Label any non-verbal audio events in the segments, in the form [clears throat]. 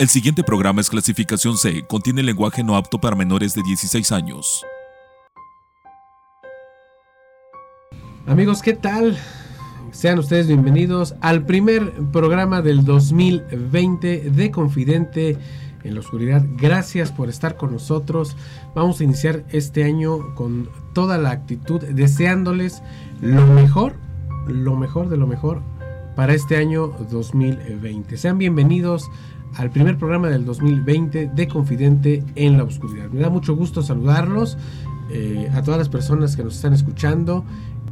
El siguiente programa es clasificación C, contiene lenguaje no apto para menores de 16 años. Amigos, ¿qué tal? Sean ustedes bienvenidos al primer programa del 2020 de Confidente en la Oscuridad. Gracias por estar con nosotros. Vamos a iniciar este año con toda la actitud, deseándoles lo mejor, lo mejor de lo mejor para este año 2020. Sean bienvenidos al primer programa del 2020 de Confidente en la Oscuridad. Me da mucho gusto saludarlos eh, a todas las personas que nos están escuchando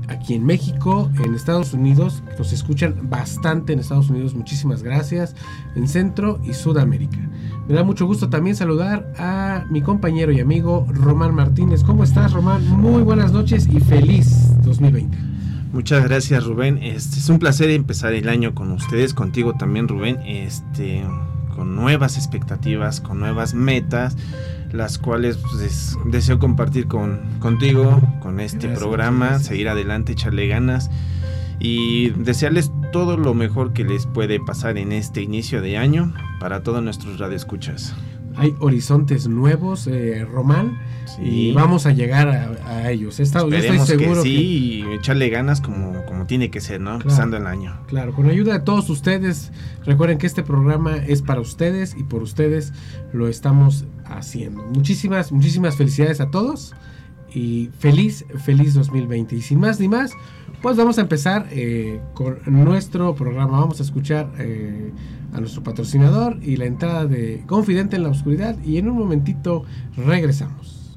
aquí en México, en Estados Unidos, nos escuchan bastante en Estados Unidos, muchísimas gracias, en Centro y Sudamérica. Me da mucho gusto también saludar a mi compañero y amigo Román Martínez. ¿Cómo estás, Román? Muy buenas noches y feliz 2020. Muchas gracias, Rubén. Este es un placer empezar el año con ustedes, contigo también, Rubén. Este con nuevas expectativas, con nuevas metas, las cuales pues, deseo compartir con, contigo, con este programa, seguir adelante, echarle ganas y desearles todo lo mejor que les puede pasar en este inicio de año para todos nuestros radioescuchas. Hay horizontes nuevos, eh, Román, y vamos a llegar a, ellos. Está, estoy seguro que sí, y echarle ganas como, como tiene que ser, ¿no? Empezando el año. Claro, con ayuda de todos ustedes. Recuerden que este programa es para ustedes y por ustedes lo estamos haciendo. Muchísimas, muchísimas felicidades a todos y feliz, feliz 2020. Y sin más ni más, pues vamos a empezar eh, con nuestro programa. Vamos a escuchar eh, a nuestro patrocinador y la entrada de Confidente en la Oscuridad y en un momentito regresamos.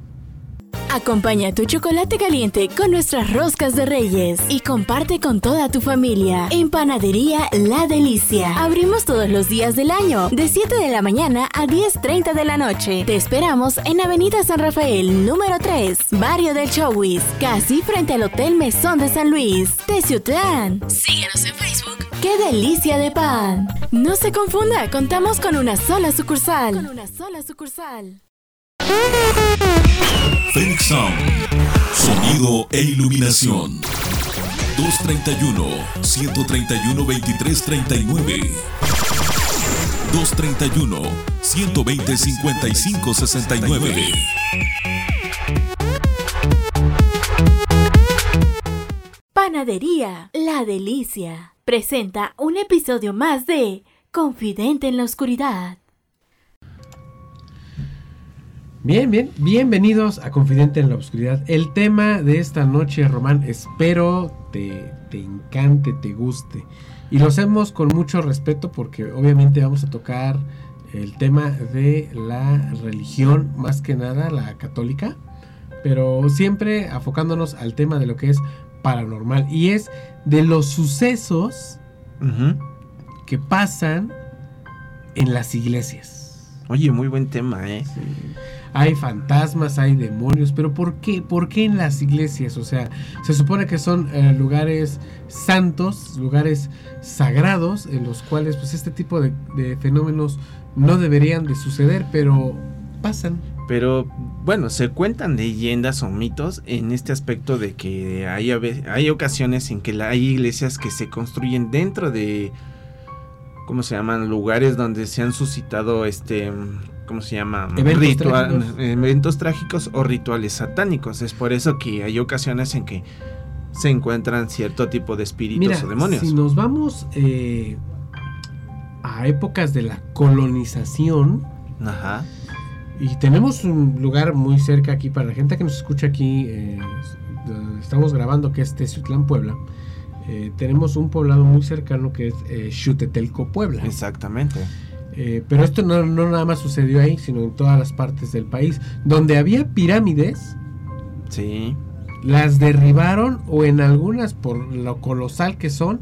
Acompaña tu chocolate caliente con nuestras roscas de reyes y comparte con toda tu familia. En Panadería La Delicia. Abrimos todos los días del año, de 7 de la mañana a 10.30 de la noche. Te esperamos en Avenida San Rafael, número 3, Barrio del Chowis, casi frente al Hotel Mesón de San Luis, Teciutlán. Síguenos en Facebook. ¡Qué delicia de pan! No se confunda, contamos con una sola sucursal. Con una sola sucursal. Phoenix Sound. Sonido e iluminación. 231-131-2339. 231-120-5569. Panadería La Delicia presenta un episodio más de Confidente en la Oscuridad. Bien, bien, bienvenidos a Confidente en la Oscuridad. El tema de esta noche, Román, espero te, te encante, te guste. Y lo hacemos con mucho respeto porque obviamente vamos a tocar el tema de la religión, más que nada la católica, pero siempre afocándonos al tema de lo que es paranormal y es de los sucesos que pasan en las iglesias. Oye, muy buen tema, ¿eh? Sí hay fantasmas, hay demonios, pero ¿por qué? ¿Por qué en las iglesias? O sea, se supone que son eh, lugares santos, lugares sagrados, en los cuales pues este tipo de, fenómenos no deberían de suceder, pero pasan. Pero bueno, se cuentan leyendas o mitos en este aspecto de que hay, hay ocasiones en que hay iglesias que se construyen dentro de, ¿cómo se llaman? Lugares donde se han suscitado este ¿cómo se llama? Eventos, trágicos. eventos trágicos o rituales satánicos. Es por eso que hay ocasiones en que se encuentran cierto tipo de espíritus o demonios. Si nos vamos eh, a épocas de la colonización, Ajá. y tenemos un lugar muy cerca aquí para la gente que nos escucha aquí, eh, estamos grabando que es Teciutlán, Puebla. Eh, tenemos un poblado muy cercano que es Xutetelco, Puebla. Exactamente. Eh, pero esto no, nada más sucedió ahí, sino en todas las partes del país. Donde había pirámides, sí. las derribaron o en algunas, por lo colosal que son,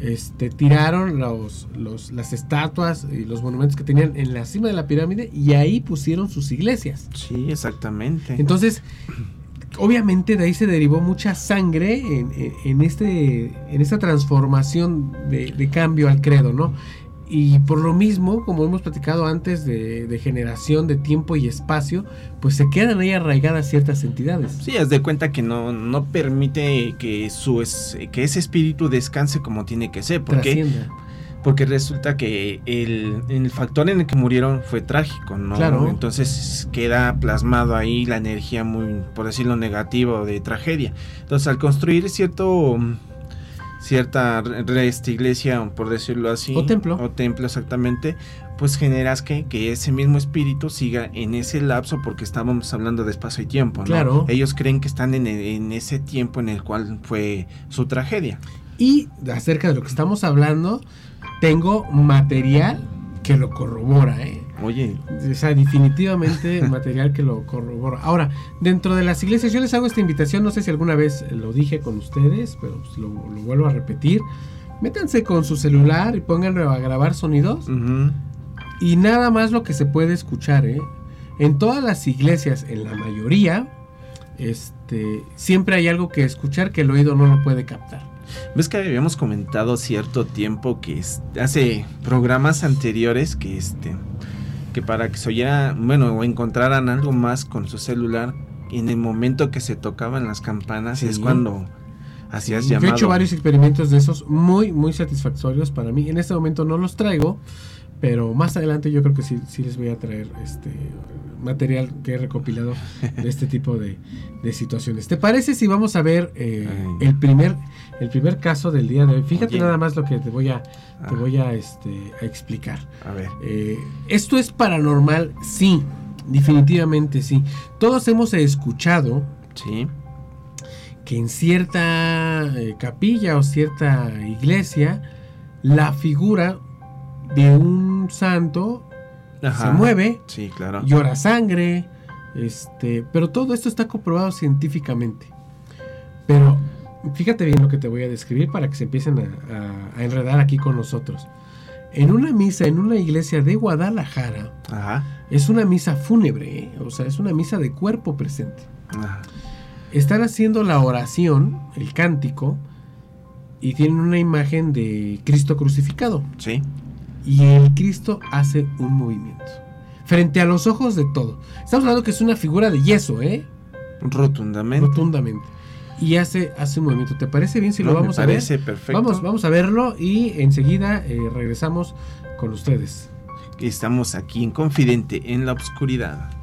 este, tiraron los, los, las estatuas y los monumentos que tenían en la cima de la pirámide y ahí pusieron sus iglesias. Sí, exactamente. Entonces, obviamente de ahí se derivó mucha sangre en, este, en esta transformación de, de, cambio al credo, ¿no? Y por lo mismo, como hemos platicado antes de, generación de tiempo y espacio, pues se quedan ahí arraigadas ciertas entidades. Sí, haz de cuenta que no, no permite que, su que ese espíritu descanse como tiene que ser. Porque, porque resulta que el, el, factor en el que murieron fue trágico, ¿no? Claro. Entonces queda plasmado ahí la energía muy, por decirlo negativo, de tragedia. Entonces al construir cierto cierta esta iglesia, por decirlo así, o templo, o templo exactamente, pues generas que, que ese mismo espíritu siga en ese lapso porque estábamos hablando de espacio y tiempo, ¿no? Claro. Ellos creen que están en, en ese tiempo en el cual fue su tragedia. Y acerca de lo que estamos hablando, tengo material que lo corrobora, ¿eh? Oye. O sea, definitivamente [laughs] material que lo corrobora. Ahora, dentro de las iglesias, yo les hago esta invitación, no sé si alguna vez lo dije con ustedes, pero pues lo, lo, vuelvo a repetir. Métanse con su celular y pónganlo a grabar sonidos. Uh -huh. Y nada más lo que se puede escuchar, ¿eh? En todas las iglesias, en la mayoría, este, siempre hay algo que escuchar que el oído no lo puede captar. Ves que habíamos comentado cierto tiempo que hace programas anteriores que este que para que se oyera, bueno, o encontraran algo más con su celular, en el momento que se tocaban las campanas sí. es cuando hacías sí. llamado. Yo he hecho varios experimentos de esos muy, muy satisfactorios para mí. En este momento no los traigo, pero más adelante yo creo que sí, sí les voy a traer este material que he recopilado de este tipo de, de situaciones. ¿Te parece si vamos a ver eh, el primer el primer caso del día de hoy? Fíjate Oye. nada más lo que te voy a te ah. voy a este a explicar. A ver. Eh, esto es paranormal, sí, definitivamente sí. Todos hemos escuchado, sí, que en cierta eh, capilla o cierta iglesia la figura de un santo Ajá. se mueve, sí, claro. llora sangre, este, pero todo esto está comprobado científicamente. Pero fíjate bien lo que te voy a describir para que se empiecen a, a, a enredar aquí con nosotros. En una misa, en una iglesia de Guadalajara, Ajá. es una misa fúnebre, ¿eh? o sea, es una misa de cuerpo presente. Ajá. Están haciendo la oración, el cántico, y tienen una imagen de Cristo crucificado. Sí y el Cristo hace un movimiento. Frente a los ojos de todo. Estamos hablando que es una figura de yeso, ¿eh? Rotundamente. Rotundamente. Y hace, hace un movimiento. ¿Te parece bien si no, lo vamos me parece a ver? perfecto. Vamos, vamos a verlo y enseguida eh, regresamos con ustedes. Estamos aquí en Confidente en la Oscuridad.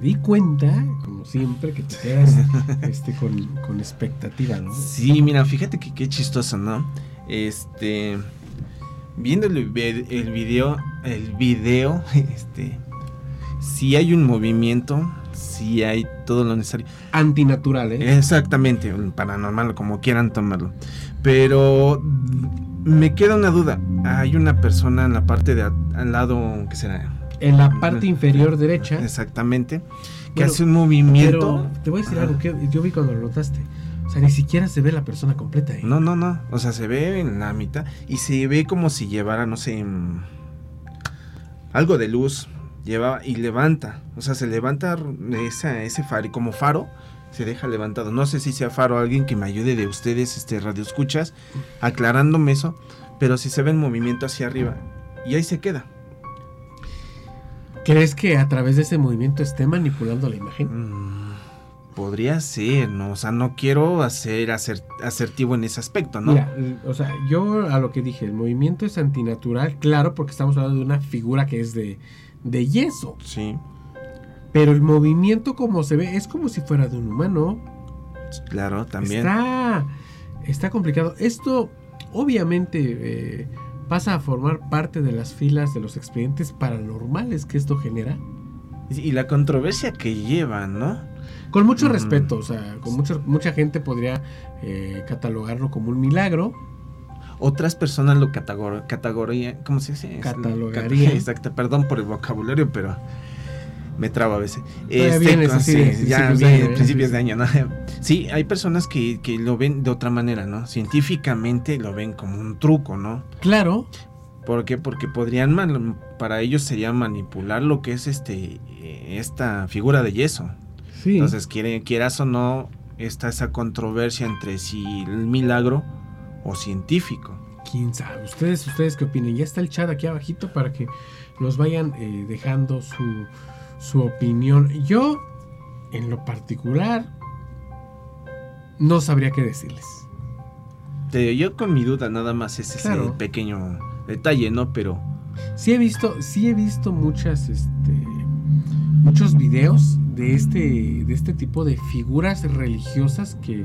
Me di cuenta, como siempre, que te quedas [laughs] este, con, con, expectativa, ¿no? Sí, mira, fíjate que qué chistoso, ¿no? Este, viendo el, el video, el video, [laughs] este, sí hay un movimiento, sí hay todo lo necesario. Antinatural, ¿eh? Exactamente, paranormal, como quieran tomarlo. Pero me queda una duda. Hay una persona en la parte de al lado, ¿qué será? En la parte inferior derecha. Exactamente. Que bueno, hace un movimiento. Pero te voy a decir Ajá. algo que yo vi cuando lo notaste. O sea, ni siquiera se ve la persona completa. ¿eh? No, no, no. O sea, se ve en la mitad y se ve como si llevara, no sé, algo de luz. Lleva y levanta. O sea, se levanta esa, ese faro, como faro, se deja levantado. No sé si sea faro alguien que me ayude de ustedes, este radio escuchas, aclarándome eso. Pero si se ve en movimiento hacia arriba. Y ahí se queda. ¿Crees que a través de ese movimiento esté manipulando la imagen? Mm, podría ser, ¿no? O sea, no quiero hacer asertivo en ese aspecto, ¿no? Mira, o sea, yo a lo que dije, el movimiento es antinatural, claro, porque estamos hablando de una figura que es de, de yeso. Sí. Pero el movimiento como se ve es como si fuera de un humano. Claro, también. Está, está complicado. Esto, obviamente, eh, pasa a formar parte de las filas de los expedientes paranormales que esto genera. Y la controversia que llevan, ¿no? Con mucho respeto, o sea, con mucho, mucha gente podría eh, catalogarlo como un milagro. Otras personas lo categorían, ¿cómo se dice? Catalogaría. [laughs] Exacto, perdón por el vocabulario, pero me trabo a veces. Este, ya en principios de año, ¿no? [laughs] Sí, hay personas que, que, lo ven de otra manera, ¿no? Científicamente lo ven como un truco, ¿no? Claro. ¿Por qué? Porque podrían, para ellos sería manipular lo que es este esta figura de yeso. Entonces, quieras o no, está esa controversia entre si el milagro o científico. ¿Quién sabe? ¿Ustedes, ustedes qué opinan? Ya está el chat aquí abajito para que nos vayan eh, dejando su, su opinión. Yo, en lo particular, no sabría qué decirles. yo con mi duda nada más es ese pequeño detalle, ¿no? Pero... Sí he visto, sí he visto muchas, este, muchos videos de este, de este tipo de figuras religiosas que,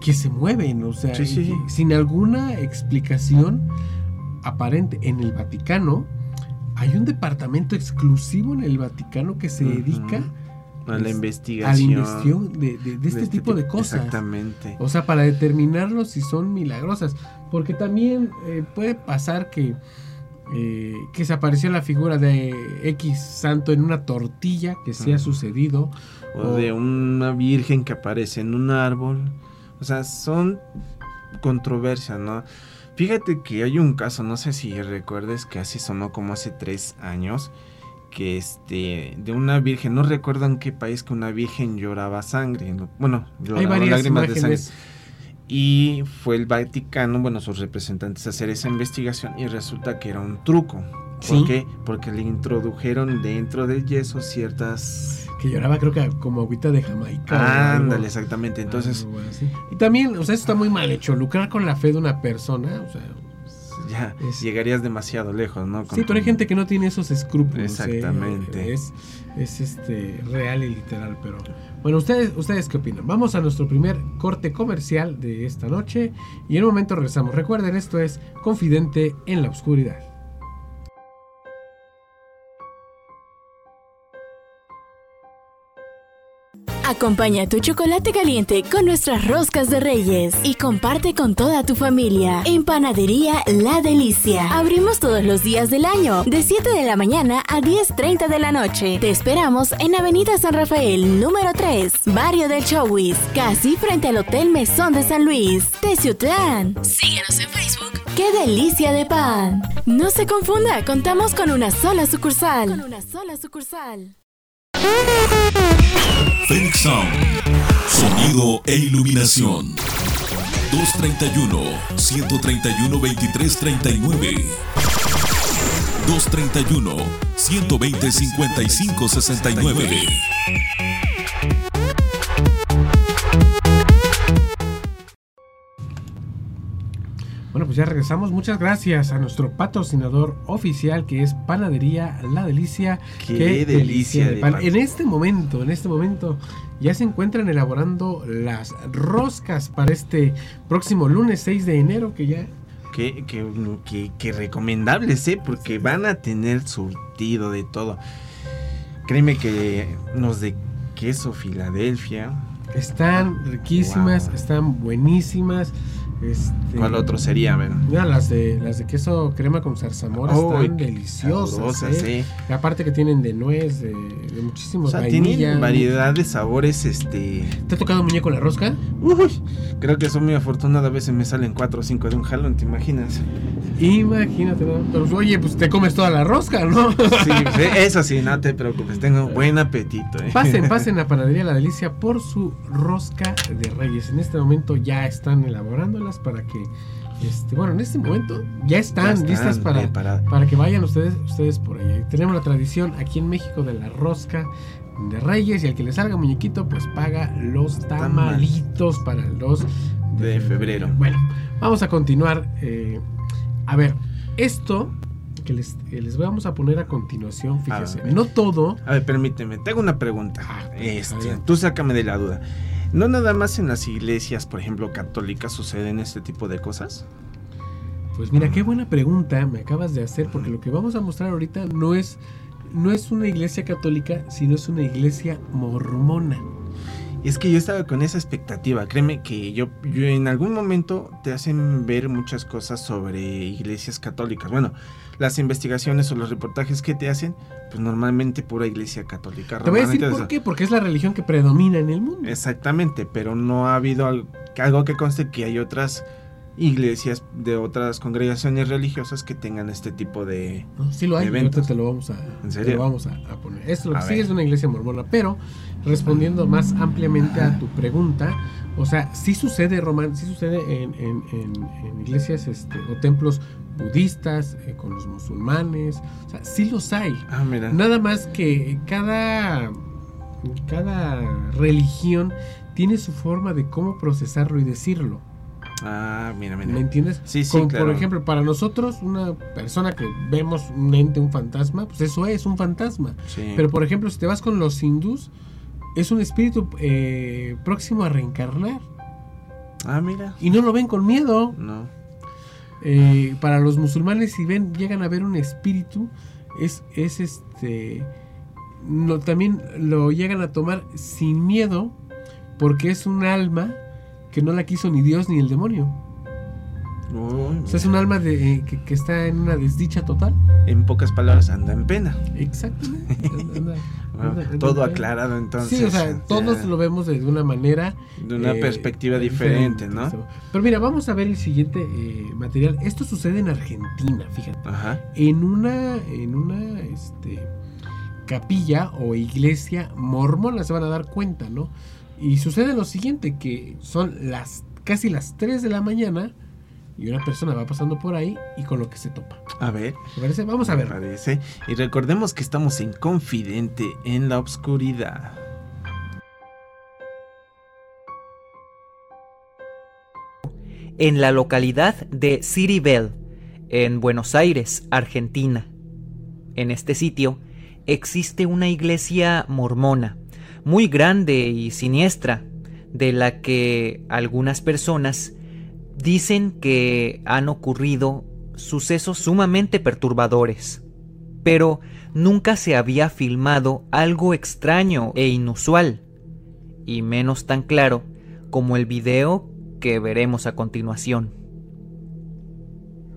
que se mueven, o sea, sin alguna explicación aparente. En el Vaticano hay un departamento exclusivo en el Vaticano que se dedica a la investigación, de, este, este, tipo de cosas. Exactamente. O sea, para determinarlo si son milagrosas. Porque también eh, puede pasar que eh, que se apareció la figura de X santo en una tortilla, que se ha sucedido. O, de una virgen que aparece en un árbol. O sea, son controversias, ¿no? Fíjate que hay un caso, no sé si recuerdes que así sonó como hace tres años, que este, de una virgen, no recuerdo en qué país que una virgen lloraba sangre, bueno, lloraba lágrimas de sangre. y fue el Vaticano, bueno, sus representantes a hacer esa investigación y resulta que era un truco. ¿Por qué? Porque le introdujeron dentro del yeso ciertas... Que lloraba creo que como agüita de Jamaica. Ándale, exactamente. Entonces... Y también, o sea, eso está muy mal hecho. Lucrar con la fe de una persona, o sea... Ya, llegarías demasiado lejos, ¿no? sí, pero hay gente que no tiene esos escrúpulos. ¿eh? Exactamente. Es, es este real y literal, pero bueno, ustedes, ustedes qué opinan. Vamos a nuestro primer corte comercial de esta noche y en un momento regresamos. Recuerden, esto es Confidente en la Oscuridad. Acompaña tu chocolate caliente con nuestras roscas de reyes y comparte con toda tu familia. En Panadería La Delicia. Abrimos todos los días del año, de 7 de la mañana a 10.30 de la noche. Te esperamos en Avenida San Rafael, número 3, Barrio del Chowis, casi frente al Hotel Mesón de San Luis, Teciutlán. Síguenos en Facebook. ¡Qué delicia de pan! No se confunda, contamos con una sola sucursal. Con una sola sucursal. Phoenix Sound. Sonido e iluminación. 231-131-2339. 231-120-5569. Bueno, pues ya regresamos. Muchas gracias a nuestro patrocinador oficial que es Panadería La Delicia. Qué, delicia, de pan. En este momento, en este momento ya se encuentran elaborando las roscas para este próximo lunes 6 de enero que ya que, que, recomendables, ¿eh? Porque van a tener surtido de todo. Créeme que los de queso Filadelfia. Están riquísimas, están buenísimas. Este, ¿Cuál otro sería? A las de las de queso crema con zarzamora están deliciosas. ¿eh? aparte que tienen de nuez, de, muchísimos. O tienen variedad de sabores. Este. ¿Te ha tocado muñeco la rosca? Uy, creo que son muy afortunado. A veces me salen cuatro o cinco de un jalón, ¿te imaginas? Imagínate, ¿no? Pero oye, pues te comes toda la rosca, ¿no? Sí, eso sí, no te preocupes. Tengo buen apetito. ¿eh? Pasen, [laughs] pasen a Panadería La Delicia por su rosca de reyes. En este momento ya están elaborándola para que, este, bueno, en este momento ya están, listas para, para que vayan ustedes, ustedes por allá. Tenemos la tradición aquí en México de la rosca de Reyes y al que le salga muñequito, pues paga los tamalitos para los de, febrero. Bueno, vamos a continuar. Eh, a ver, esto que les, vamos a poner a continuación, fíjese, no todo. A ver, permíteme, tengo una pregunta. Ah, pues, este, tú sácame de la duda. ¿No nada más en las iglesias, por ejemplo, católicas suceden este tipo de cosas? Pues mira, qué buena pregunta me acabas de hacer, porque lo que vamos a mostrar ahorita no es, no es una iglesia católica, sino es una iglesia mormona. Es que yo estaba con esa expectativa. Créeme que yo, yo en algún momento te hacen ver muchas cosas sobre iglesias católicas. Bueno, las investigaciones o los reportajes que te hacen, pues normalmente pura iglesia católica. Te voy a decir por qué, porque es la religión que predomina en el mundo. Exactamente, pero no ha habido al- algo que conste que hay otras iglesias de otras congregaciones religiosas que tengan este tipo de... ¿no? Sí lo hay, y eventos. te lo vamos a, ¿En te serio? lo vamos a, a poner. Esto lo A que sigue ver. es una iglesia mormona, pero respondiendo más ampliamente a tu pregunta, o sea, sí sucede, Román, sí sucede en, en- en- en iglesias este, o templos budistas, eh, con los musulmanes, o sea, sí los hay. Ah, mira. Nada más que cada, cada religión tiene su forma de cómo procesarlo y decirlo. Ah, mira, mira. ¿Me entiendes? Sí, sí, Como claro. por ejemplo, para nosotros, una persona que vemos un ente, un fantasma, pues eso es un fantasma. Sí. Pero por ejemplo, si te vas con los hindús, es un espíritu eh, próximo a reencarnar. Ah, mira. Y no lo ven con miedo. No. Eh, para los musulmanes, si ven, llegan a ver un espíritu, es, es este. No, también lo llegan a tomar sin miedo, porque es un alma que no la quiso ni Dios ni el demonio. O sea, es un alma de, eh, que, que está en una desdicha total. En pocas palabras, anda en pena. Exactamente. [laughs] Anda- anda- Ah, anda- Todo en aclarado entonces. sí, o sea, ya, todos lo vemos de una manera. De una eh, perspectiva diferente, ¿no? Pero mira, vamos a ver el siguiente eh, material. Esto sucede en Argentina, fíjate. Ajá. En una, en una, este, capilla o iglesia mormona se van a dar cuenta, ¿no? Y sucede lo siguiente, que son las casi las 3 de la mañana y una persona va pasando por ahí y con lo que se topa. A ver. ¿Te parece? Vamos a me ver. parece. Y recordemos que estamos en Confidente en la Obscuridad. en la localidad de City Bell, en Buenos Aires, Argentina. En este sitio existe una iglesia mormona, muy grande y siniestra, de la que algunas personas dicen que han ocurrido sucesos sumamente perturbadores. Pero nunca se había filmado algo extraño e inusual, y menos tan claro como el video que veremos a continuación.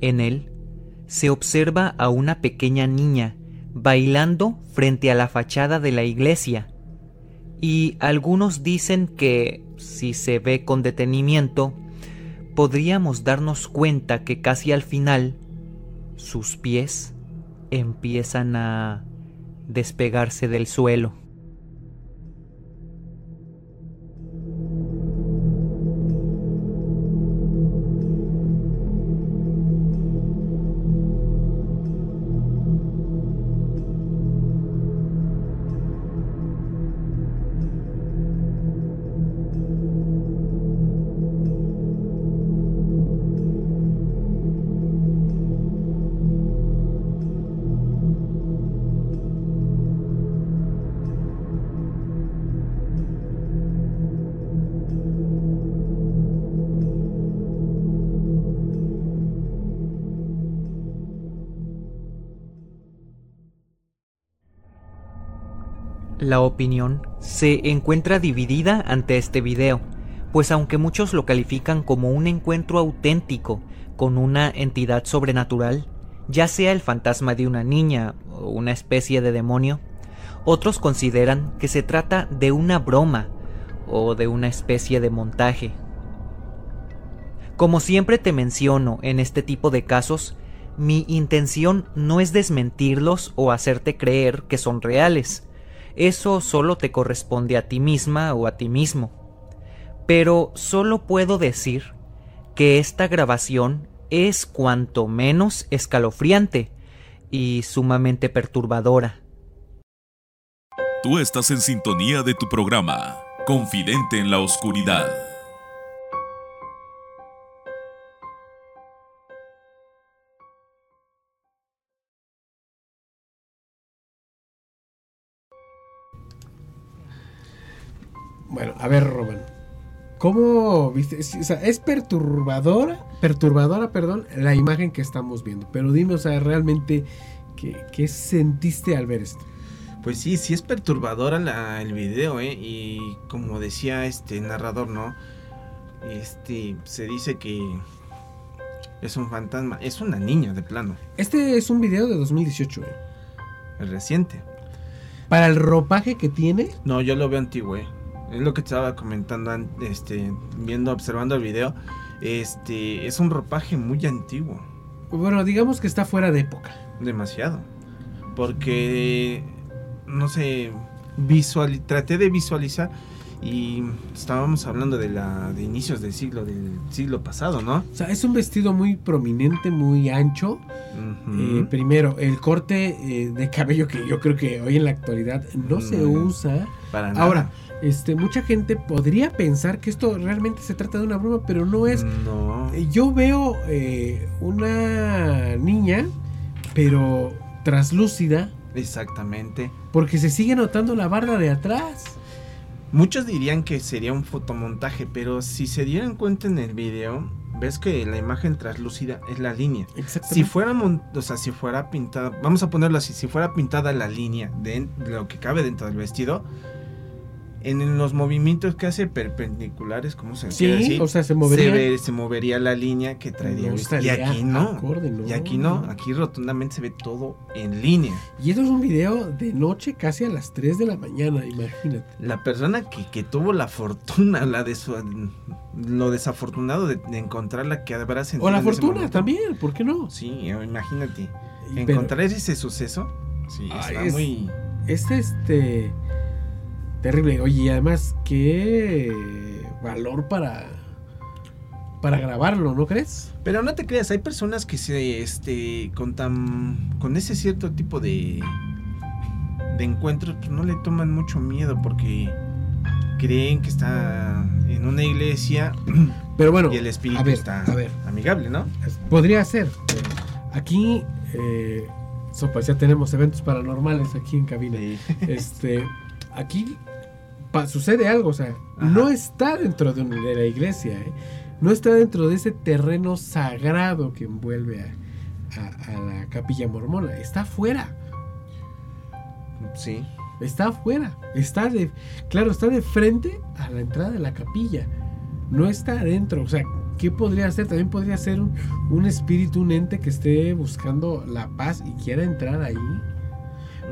En él se observa a una pequeña niña bailando frente a la fachada de la iglesia, y algunos dicen que, si se ve con detenimiento, podríamos darnos cuenta que casi al final sus pies empiezan a despegarse del suelo. La opinión se encuentra dividida ante este video, pues aunque muchos lo califican como un encuentro auténtico con una entidad sobrenatural, ya sea el fantasma de una niña o una especie de demonio, otros consideran que se trata de una broma o de una especie de montaje. Como siempre te menciono en este tipo de casos, mi intención no es desmentirlos o hacerte creer que son reales, eso solo te corresponde a ti misma o a ti mismo. Pero solo puedo decir que esta grabación es cuanto menos escalofriante y sumamente perturbadora. Tú estás en sintonía de tu programa, Confidente en la Oscuridad. Bueno, a ver, Robin. ¿Cómo viste? O sea, es perturbadora, perturbadora, perdón, la imagen que estamos viendo. Pero dime, o sea, realmente, ¿qué, qué sentiste al ver esto? Pues sí, sí es perturbadora la, el video, ¿eh? Y como decía este narrador, ¿no? Este, se dice que es un fantasma, es una niña de plano. Este es un video de 2018, ¿eh? El reciente. Para el ropaje que tiene. No, yo lo veo antiguo, ¿eh? Es lo que estaba comentando, an- este, viendo, observando el video. Este, es un ropaje muy antiguo. Bueno, digamos que está fuera de época. Demasiado. Porque, no sé, visual, traté de visualizar y estábamos hablando de la de inicios del siglo del siglo pasado, ¿no? O sea, es un vestido muy prominente, muy ancho. Eh, primero, el corte eh, de cabello que yo creo que hoy en la actualidad no se usa. Para nada. Ahora, este, mucha gente podría pensar que esto realmente se trata de una broma, pero no es. No. Eh, Yo veo eh, una niña, pero traslúcida, Exactamente. porque se sigue notando la barra de atrás. Muchos dirían que sería un fotomontaje, pero si se dieran cuenta en el video, ves que la imagen translúcida es la línea. Exactamente. Si fuera, mon- o sea, si fuera pintada, vamos a ponerlo así, si fuera pintada la línea de lo que cabe dentro del vestido, en los movimientos que hace perpendiculares, ¿cómo se Sí, o sea, se movería. Se, ve- se movería la línea que traería No vestido. Y aquí no. acorde, no. Y aquí no, aquí rotundamente se ve todo en línea. Y esto es un video de noche, casi a las 3 de la mañana, imagínate. La persona que, que tuvo la fortuna, la de su, lo desafortunado de, de encontrarla que habrá sentido O la fortuna también, ¿por qué no? Sí, imagínate. Pero Encontrar ese suceso, sí, Ay, está es- muy... es este terrible. Oye, y además, qué valor para para grabarlo, ¿no crees? Pero no te creas, hay personas que se, este, con tan, con ese cierto tipo de, de encuentros, pues no le toman mucho miedo porque creen que está en una iglesia [clears throat] Pero bueno, y el espíritu a ver, está a ver. amigable, ¿no? podría ser. Aquí, eh, so, pues ya tenemos eventos paranormales aquí en cabina. Este, aquí sucede algo, o sea, Ajá. no está dentro de, un- de la iglesia, ¿eh? no está dentro de ese terreno sagrado que envuelve a, a- a la capilla mormona, está afuera, Sí. está afuera, está de, claro, está de frente a la entrada de la capilla, no está adentro, o sea, ¿qué podría ser? También podría ser un, un espíritu, un ente que esté buscando la paz y quiera entrar ahí.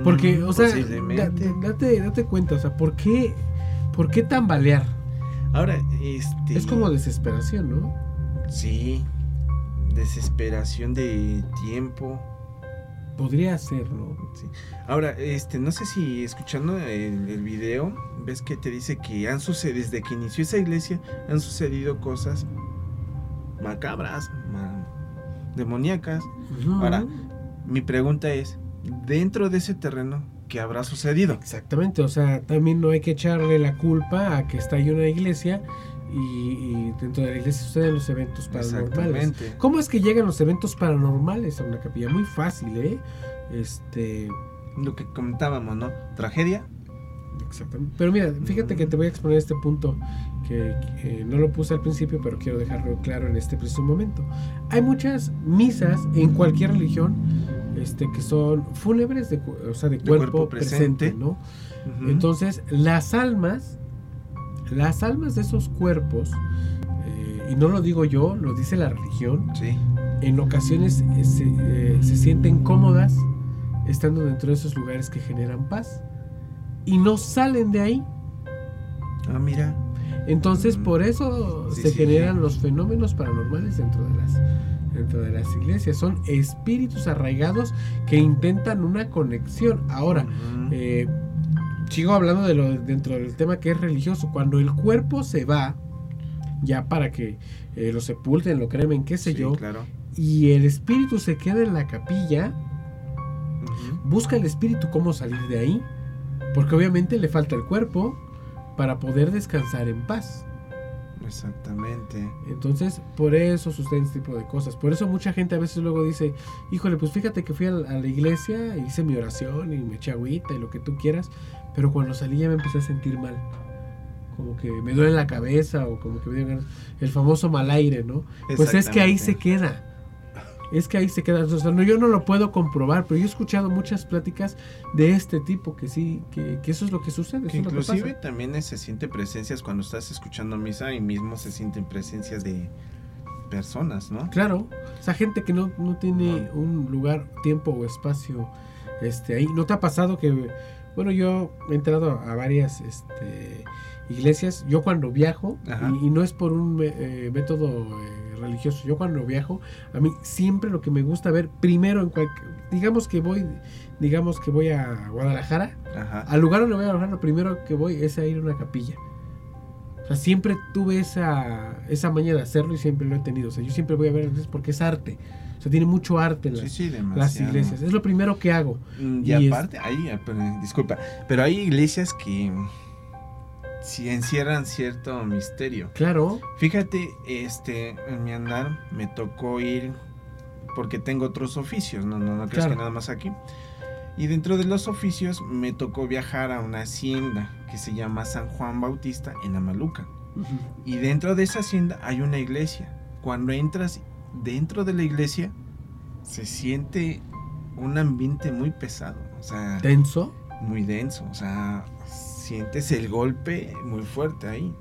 Porque, Mm, o sea, posiblemente. da- date, date cuenta, o sea, ¿por qué, ¿por qué tambalear? Ahora, este... Es como desesperación, ¿no? Sí. Desesperación de tiempo. Podría ser, ¿no? Sí. Ahora, este, no sé si escuchando el, el video, ves que te dice que han sucedido, desde que inició esa iglesia, han sucedido cosas macabras, ma- demoníacas. Ahora, Mi pregunta es, dentro de ese terreno, ¿qué habrá sucedido? Exactamente, o sea, también no hay que echarle la culpa a que está ahí una iglesia y, y dentro de la iglesia suceden los eventos paranormales. Exactamente. ¿Cómo es que llegan los eventos paranormales a una capilla? Muy fácil, ¿eh? Este, Lo que comentábamos, ¿no? Tragedia. Exactamente. Pero mira, fíjate que te voy a exponer este punto que, que no lo puse al principio, pero quiero dejarlo claro en este preciso momento. Hay muchas misas en cualquier religión este, que son fúnebres, de, o sea, de, cuerpo, cuerpo presente, presente. ¿no? Entonces, las almas, las almas de esos cuerpos, eh, y no lo digo yo, lo dice la religión, Sí. en ocasiones eh, se, eh, se sienten cómodas estando dentro de esos lugares que generan paz y no salen de ahí. Ah, mira. Entonces por eso Sí, se sí, generan sí. los fenómenos paranormales dentro de las dentro de las iglesias. Son espíritus arraigados que intentan una conexión. Ahora, eh, sigo hablando de lo dentro del tema que es religioso. Cuando el cuerpo se va, ya para que eh, lo sepulten, lo cremen, qué sé yo, claro. y el espíritu se queda en la capilla, busca el espíritu cómo salir de ahí, porque obviamente le falta el cuerpo para poder descansar en paz. Exactamente. Entonces, por eso suceden este tipo de cosas. Por eso mucha gente a veces luego dice, híjole, pues fíjate que fui a la, iglesia, hice mi oración y me eché agüita y lo que tú quieras, pero cuando salí ya me empecé a sentir mal. como que me duele la cabeza o como que me dio ganas, el famoso mal aire, ¿no? Pues es que ahí se queda. Es que ahí se queda. O sea, no, yo no lo puedo comprobar, pero yo he escuchado muchas pláticas de este tipo que sí, que, que eso es lo que sucede. Que lo inclusive pasa. también se siente presencias cuando estás escuchando misa y mismo se sienten presencias de personas, ¿no? Claro, esa gente que no, no tiene un lugar, tiempo o espacio este, ahí. ¿No te ha pasado que, bueno, yo he entrado a varias este, iglesias, yo cuando viajo, y, y no es por un eh, método eh, religioso, yo cuando viajo, a mí siempre lo que me gusta ver, primero en cualquier, digamos que voy, digamos que voy a Guadalajara, Ajá. al lugar donde voy a trabajar, lo primero que voy es a ir a una capilla. O sea, siempre tuve esa, esa maña de hacerlo y siempre lo he tenido. O sea, yo siempre voy a ver iglesias porque es arte. O sea, tiene mucho arte en las, sí, las iglesias. Es lo primero que hago. Mm, Y Y, es- aparte, ahí, ah, pero, disculpa, pero hay iglesias que sí encierran cierto misterio. Claro. Fíjate, este, en mi andar me tocó ir porque tengo otros oficios, no, no, no crees Claro. que nada más aquí. Y dentro de los oficios me tocó viajar a una hacienda que se llama San Juan Bautista en Amaluca. Y dentro de esa hacienda hay una iglesia. Cuando entras dentro de la iglesia se siente un ambiente muy pesado, o sea, Tenso. muy denso, o sea, sientes el golpe muy fuerte ahí.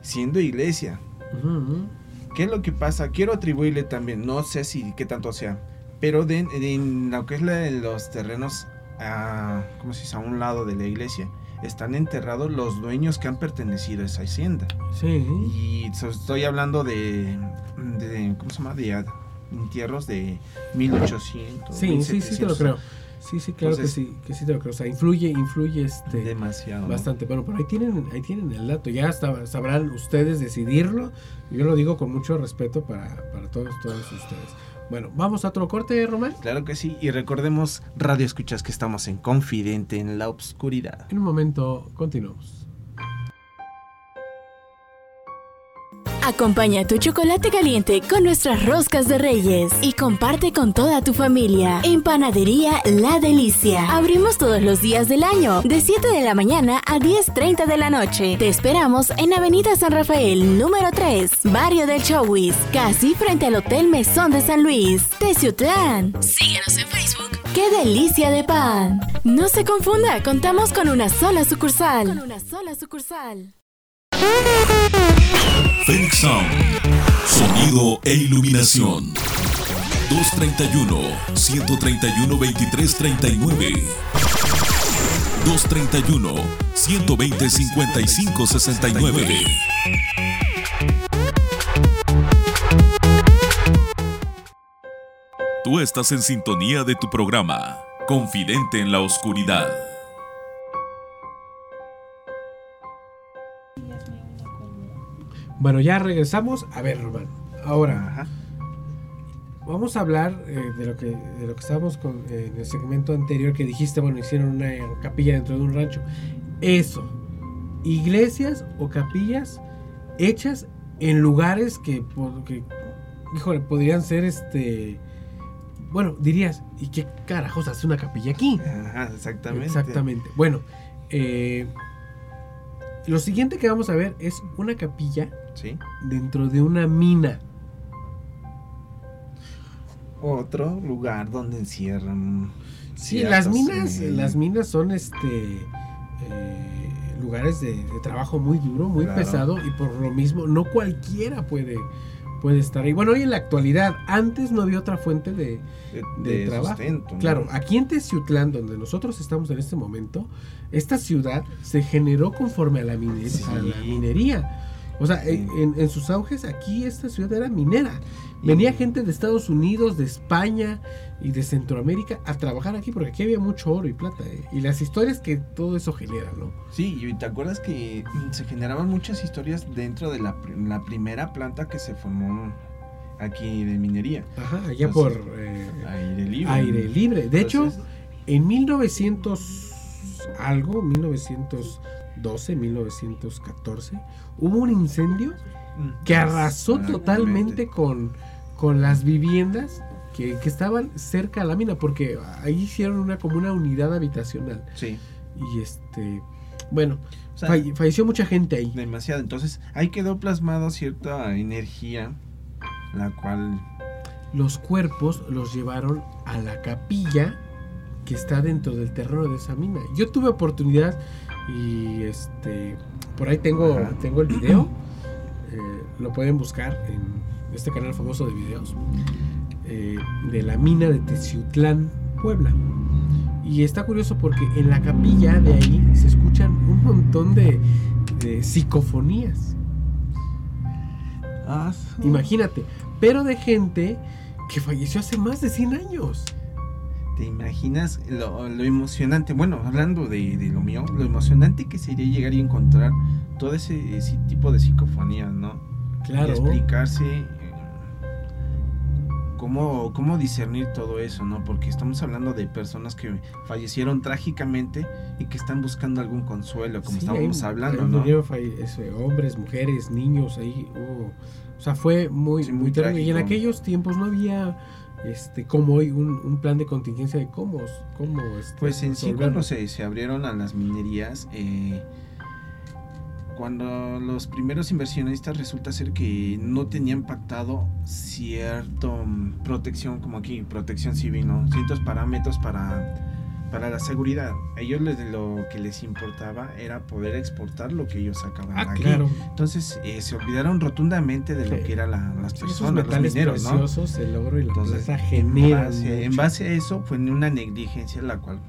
Siendo iglesia, ujú. ¿Qué es lo que pasa? Quiero atribuirle también, no sé si qué tanto sea, pero de, de- en lo que es la de los terrenos, a, ¿cómo se dice? A un lado de la iglesia, están enterrados los dueños que han pertenecido a esa hacienda. Sí. Y so- estoy hablando de, de ¿cómo se llama? De entierros de 1800. Sí, sí, sí te lo 1700. creo. Sí, sí, claro Entonces- que sí, que sí te lo creo. O sea, influye, influye este Demasiado. bastante. Bueno, pero ahí tienen, ahí tienen el dato. Ya sabrán ustedes decidirlo. Yo lo digo con mucho respeto para, para todos, todos ustedes. Bueno, vamos a otro corte, Román. Claro que sí. Y recordemos, Radio Escuchas, que estamos en Confidente en la Obscuridad. En un momento continuamos. Acompaña tu chocolate caliente con nuestras roscas de reyes y comparte con toda tu familia. En Panadería La Delicia. Abrimos todos los días del año, de 7 de la mañana a 10.30 de la noche. Te esperamos en Avenida San Rafael, número 3, Barrio del Chowis, casi frente al Hotel Mesón de San Luis, Teciutlán. Síguenos en Facebook. ¡Qué delicia de pan! No se confunda, contamos con una sola sucursal. Con una sola sucursal. Phoenix Sound. Sonido e iluminación. 231-131-2339. 231-120-5569. Tú estás en sintonía de tu programa, Confidente en la Oscuridad. Bueno, ya regresamos. A ver, Román. Ahora, Ajá. vamos a hablar eh, de lo que de lo que estábamos con, eh, en el segmento anterior que dijiste, bueno, hicieron una capilla dentro de un rancho. Eso. Iglesias o capillas hechas en lugares que, que híjole, podrían ser este bueno, dirías, ¿y qué carajos hace una capilla aquí? Ajá, exactamente. Exactamente. Bueno, eh, lo siguiente que vamos a ver es una capilla Sí. dentro de una mina. Otro lugar donde encierran. Sí, las minas, eh, las minas son este eh, lugares de, de trabajo muy duro, muy Claro. pesado y por lo mismo no cualquiera puede puede estar ahí. Bueno, hoy en la actualidad, antes no había otra fuente de, de, de de trabajo. sustento, ¿no? Claro, aquí en Teciutlán, donde nosotros estamos en este momento, esta ciudad se generó conforme a la, mine- Sí. a la minería. O sea, Sí. en, en sus auges, aquí esta ciudad era minera. Venía Y- gente de Estados Unidos, de España y de Centroamérica a trabajar aquí porque aquí había mucho oro y plata. ¿eh? Y las historias que todo eso genera, ¿no? Sí, y te acuerdas que se generaban muchas historias dentro de la, pr- la primera planta que se formó aquí de minería. Ajá, allá Entonces, por eh, Aire libre. aire libre. De hecho, en 1900 algo, 1912, 1914, hubo un incendio mm, que arrasó exactamente. totalmente con, con las viviendas que, que estaban cerca a la mina, porque ahí hicieron una como una unidad habitacional. Sí. Y este Bueno, O sea, falle- falleció mucha gente ahí. demasiado. Entonces, ahí quedó plasmado cierta energía, la cual Los cuerpos los llevaron a la capilla que está dentro del terreno de esa mina. Yo tuve oportunidad y este por ahí tengo, Ajá. tengo el video. eh, lo pueden buscar en este canal famoso de videos. eh, de la mina de Teciutlán, Puebla. Y está curioso porque en la capilla de ahí se escuchan un montón de, de psicofonías. Ah, Imagínate, pero de gente que falleció hace más de 100 años. ¿Te imaginas lo, lo emocionante? Bueno, hablando de, de lo mío, lo emocionante que sería llegar y encontrar todo ese, ese tipo de psicofonías, ¿no? Claro. Y explicarse eh, cómo, cómo discernir todo eso, ¿no? Porque estamos hablando de personas que fallecieron trágicamente y que están buscando algún consuelo, como Sí, estábamos hablando, ¿no? falle- hombres, mujeres, niños, ahí O sea, fue muy, Sí, muy, muy terrible. Y en trágico. aquellos tiempos no había, este, como hoy, un, un plan de contingencia de cómo, cómo este, Pues en sí, cuando se, se abrieron a las minerías, eh, cuando los primeros inversionistas resulta ser que no tenían pactado cierta protección, como aquí, protección civil, ¿no? Ciertos parámetros para, para la seguridad. A ellos les- lo que les importaba era poder exportar lo que ellos sacaban Ah, aquí. claro. Entonces eh, se olvidaron rotundamente de lo que eran la- las personas, los mineros, ¿no? preciosos, el oro y la Entonces, en base, en base a eso fue una negligencia la cual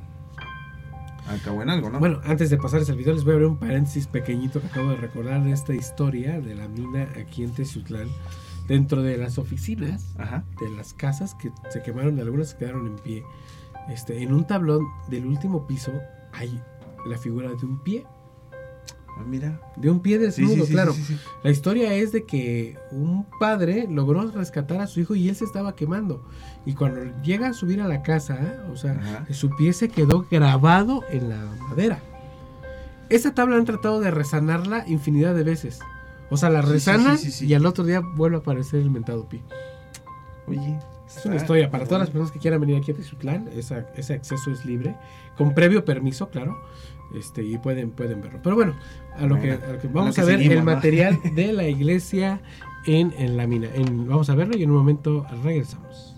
acabó en algo, ¿no? Bueno, antes de pasarles el video, les voy a abrir un paréntesis pequeñito que acabo de recordar de esta historia de la mina aquí en Teciutlán. Dentro de las oficinas Ajá. de las casas que se quemaron, algunas se quedaron en pie. Este, en un tablón del último piso hay la figura de un pie, Ah, mira. de un pie desnudo, sí, sí, claro. sí. La historia es de que un padre logró rescatar a su hijo y él se estaba quemando. Y cuando llega a subir a la casa, o sea, Ajá. su pie se quedó grabado en la madera. Esa tabla han tratado de resanarla infinidad de veces. O sea, la resanan y al otro día vuelve a aparecer el mentado pie. Oye. Es una historia para todas las personas que quieran venir aquí a Tizutlán. Esa, ese acceso es libre, con previo permiso, claro. Este, y pueden, pueden verlo. Pero bueno, a lo, que, Bueno, a lo que a vamos lo a ver seguimos, el ¿no? material [laughs] de la iglesia en, en la mina. En- vamos a verlo y en un momento regresamos.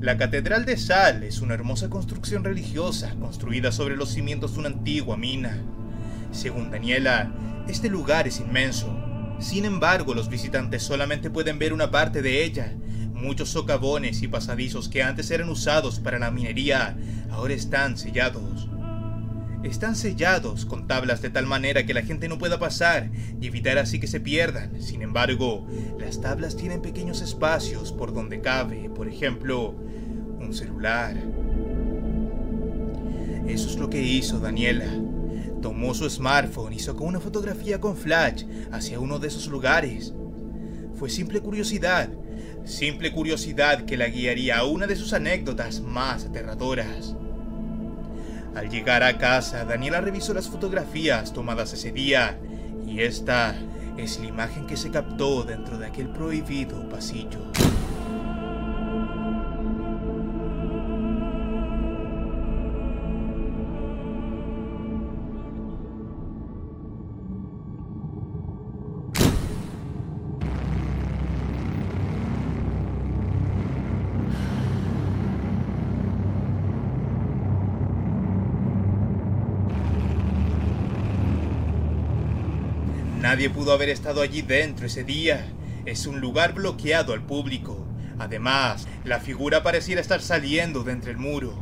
La Catedral de Sal es una hermosa construcción religiosa construida sobre los cimientos de una antigua mina. Según Daniela, este lugar es inmenso. Sin embargo, los visitantes solamente pueden ver una parte de ella. Muchos socavones y pasadizos que antes eran usados para la minería ahora están sellados. Están sellados con tablas de tal manera que la gente no pueda pasar y evitar así que se pierdan. Sin embargo, las tablas tienen pequeños espacios por donde cabe, por ejemplo, un celular. Eso es lo que hizo Daniela. Tomó su smartphone y sacó una fotografía con flash hacia uno de esos lugares. Fue simple curiosidad, simple curiosidad que la guiaría a una de sus anécdotas más aterradoras. Al llegar a casa, Daniela revisó las fotografías tomadas ese día y esta es la imagen que se captó dentro de aquel prohibido pasillo. Nadie pudo haber estado allí dentro ese día. Es un lugar bloqueado al público. Además, la figura pareciera estar saliendo de entre el muro.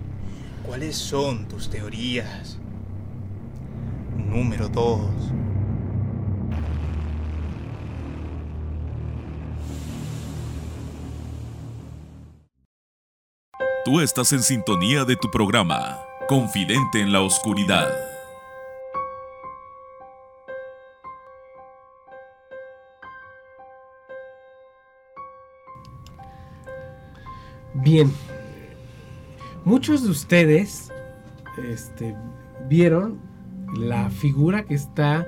¿Cuáles son tus teorías? Número 2. Tú estás en sintonía de tu programa, Confidente en la Oscuridad. Bien. Muchos de ustedes este, vieron la figura que está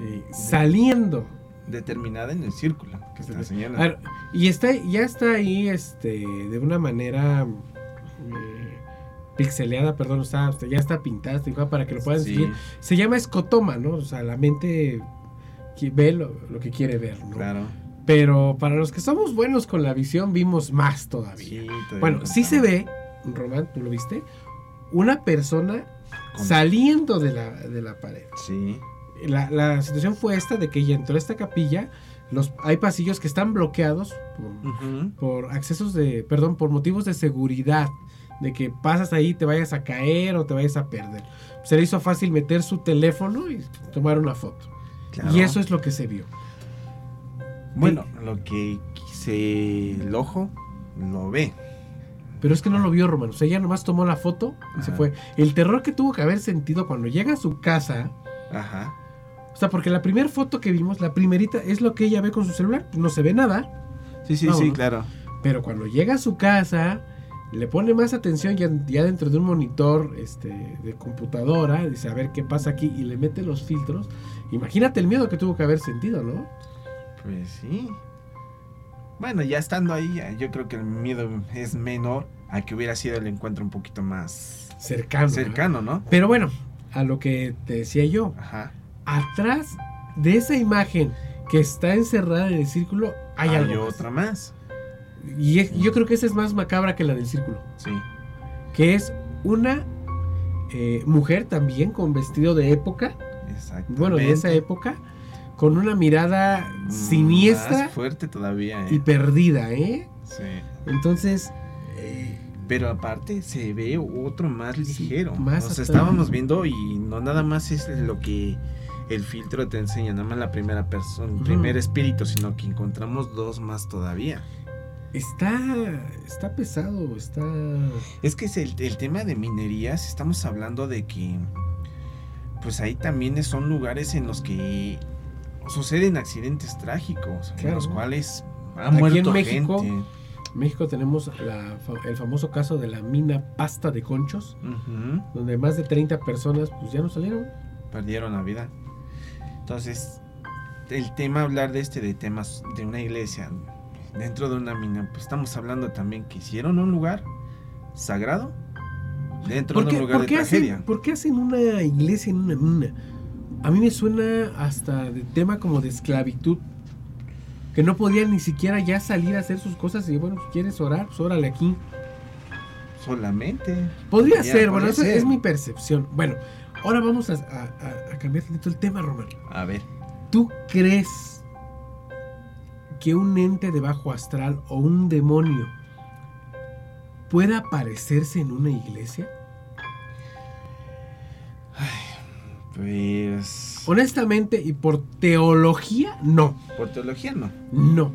eh, saliendo. Determinada en el círculo que está señalando. ver, y está, ya está ahí este, de una manera eh, pixeleada, perdón, está, ya está pintada, para que lo puedan Sí. seguir. Se llama escotoma, ¿no? O sea, la mente que ve lo, lo que quiere ver, ¿no? Claro. Pero para los que somos buenos con la visión, vimos más todavía. Sí, bueno, sí se ve, Román, ¿tú lo viste? Una persona Con- saliendo de la, de la pared. Sí. La, la situación fue esta de que ella entró a esta capilla, los, hay pasillos que están bloqueados por accesos de, perdón, por motivos de seguridad, de que pasas ahí te vayas a caer o te vayas a perder. Se le hizo fácil meter su teléfono y tomar una foto. Claro. Y eso es lo que se vio. Bueno, lo que quise el ojo lo ve. Pero es que no lo vio Román, o sea, ella nomás tomó la foto y se fue. El terror que tuvo que haber sentido cuando llega a su casa, Ajá. o sea, porque la primera foto que vimos, la primerita, es lo que ella ve con su celular, no se ve nada. Sí, sí, Vámonos. sí, claro. Pero cuando llega a su casa, le pone más atención ya, ya dentro de un monitor este, de computadora, dice a ver qué pasa aquí y le mete los filtros. Imagínate el miedo que tuvo que haber sentido, ¿no? Pues sí. Bueno, ya estando ahí, yo creo que el miedo es menor a que hubiera sido el encuentro un poquito más Cercano. ¿no? cercano, ¿no? Pero bueno, a lo que te decía yo, Ajá. atrás de esa imagen que está encerrada en el círculo, hay, Hay, algo. otra más. Y es- yo creo que esa es más macabra que la del círculo. Sí. Que es una eh, mujer también con vestido de época. Exacto. bueno, de esa época, con una mirada siniestra Más fuerte todavía, ¿eh? y perdida, ¿eh? Sí. Entonces, eh, Pero aparte se ve otro más Sí, ligero. más o sea, estábamos viendo y no nada más es lo que el filtro te enseña, nada más la primera persona, primer espíritu, sino que encontramos dos más todavía. está, está pesado, está... Es que es el, el tema de minerías, estamos hablando de que pues ahí también son lugares en los que suceden accidentes trágicos, en los cuales ha Aquí en muerto México, gente. En México tenemos la el famoso caso de la mina pasta de conchos, donde más de 30 personas pues ya no salieron. perdieron la vida. Entonces, el tema, hablar de este, de temas de una iglesia dentro de una mina, pues estamos hablando también que hicieron un lugar sagrado dentro ¿Por de un lugar de tragedia. hacen, por qué hacen una iglesia en una mina? A mí me suena hasta de tema como de esclavitud. Que no podían ni siquiera ya salir a hacer sus cosas y bueno, si quieres orar, pues órale aquí. Solamente. Podría ser, bueno, ser. es mi percepción. Bueno, ahora vamos a, a- a- cambiar el tema, Román. A ver, ¿Tú crees que un ente de bajo astral o un demonio pueda aparecerse en una iglesia? Pues. Honestamente y por teología, no. Por teología no. No.